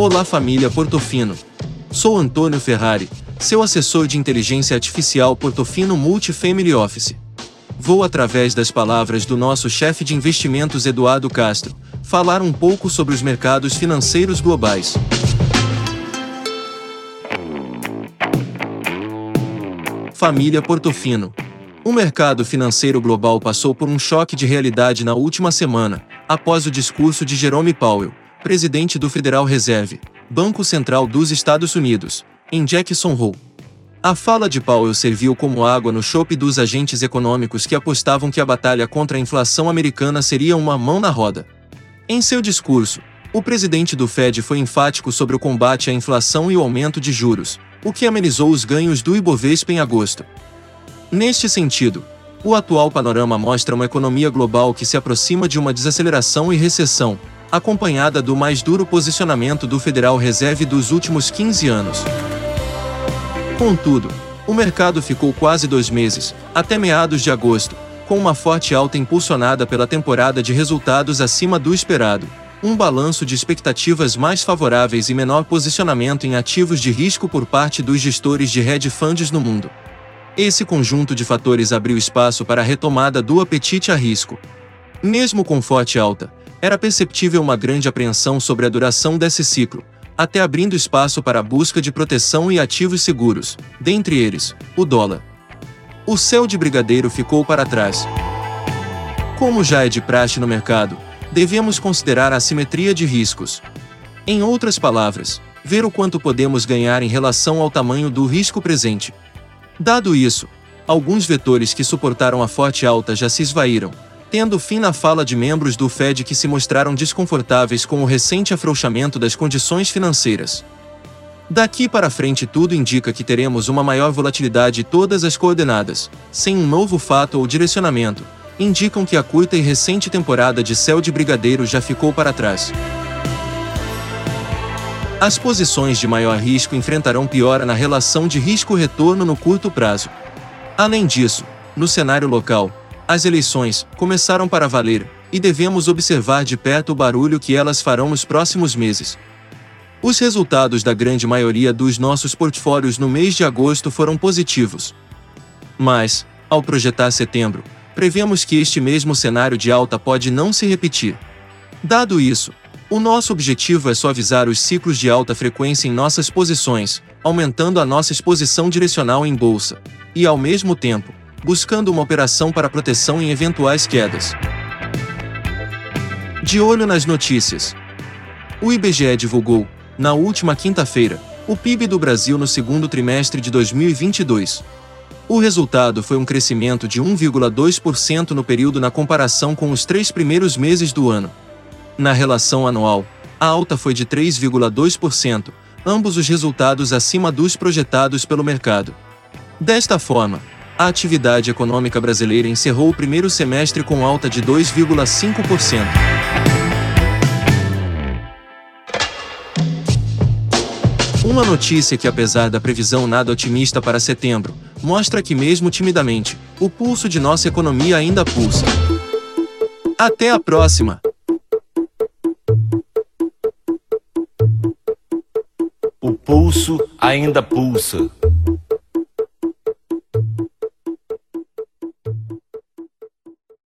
Olá família Portofino. Sou Antônio Ferrari, seu assessor de inteligência artificial Portofino Multifamily Office. Vou através das palavras do nosso chefe de investimentos Eduardo Castro, falar um pouco sobre os mercados financeiros globais. Família Portofino. O mercado financeiro global passou por um choque de realidade na última semana, após o discurso de Jerome Powell, presidente do Federal Reserve, Banco Central dos Estados Unidos, em Jackson Hole. A fala de Powell serviu como água no chope dos agentes econômicos que apostavam que a batalha contra a inflação americana seria uma mão na roda. Em seu discurso, o presidente do Fed foi enfático sobre o combate à inflação e o aumento de juros, o que amenizou os ganhos do Ibovespa em agosto. Neste sentido, o atual panorama mostra uma economia global que se aproxima de uma desaceleração e recessão, acompanhada do mais duro posicionamento do Federal Reserve dos últimos 15 anos. Contudo, o mercado ficou quase dois meses, até meados de agosto, com uma forte alta impulsionada pela temporada de resultados acima do esperado, um balanço de expectativas mais favoráveis e menor posicionamento em ativos de risco por parte dos gestores de hedge funds no mundo. Esse conjunto de fatores abriu espaço para a retomada do apetite a risco. Mesmo com forte alta, era perceptível uma grande apreensão sobre a duração desse ciclo, até abrindo espaço para a busca de proteção e ativos seguros, dentre eles, o dólar. O céu de brigadeiro ficou para trás. Como já é de praxe no mercado, devemos considerar a assimetria de riscos. Em outras palavras, ver o quanto podemos ganhar em relação ao tamanho do risco presente. Dado isso, alguns vetores que suportaram a forte alta já se esvaíram, tendo fim na fala de membros do Fed que se mostraram desconfortáveis com o recente afrouxamento das condições financeiras. Daqui para frente tudo indica que teremos uma maior volatilidade e todas as coordenadas, sem um novo fato ou direcionamento, indicam que a curta e recente temporada de céu de brigadeiro já ficou para trás. As posições de maior risco enfrentarão piora na relação de risco-retorno no curto prazo. Além disso, no cenário local, as eleições começaram para valer, e devemos observar de perto o barulho que elas farão nos próximos meses. Os resultados da grande maioria dos nossos portfólios no mês de agosto foram positivos. Mas, ao projetar setembro, prevemos que este mesmo cenário de alta pode não se repetir. Dado isso, o nosso objetivo é suavizar os ciclos de alta frequência em nossas posições, aumentando a nossa exposição direcional em bolsa, e ao mesmo tempo, buscando uma operação para proteção em eventuais quedas. De olho nas notícias. O IBGE divulgou, na última quinta-feira, o PIB do Brasil no segundo trimestre de 2022. O resultado foi um crescimento de 1,2% no período na comparação com os três primeiros meses do ano. Na relação anual, a alta foi de 3,2%, ambos os resultados acima dos projetados pelo mercado. Desta forma, a atividade econômica brasileira encerrou o primeiro semestre com alta de 2,5%. Uma notícia que, apesar da previsão nada otimista para setembro, mostra que, mesmo timidamente, o pulso de nossa economia ainda pulsa. Até a próxima! O pulso ainda pulsa.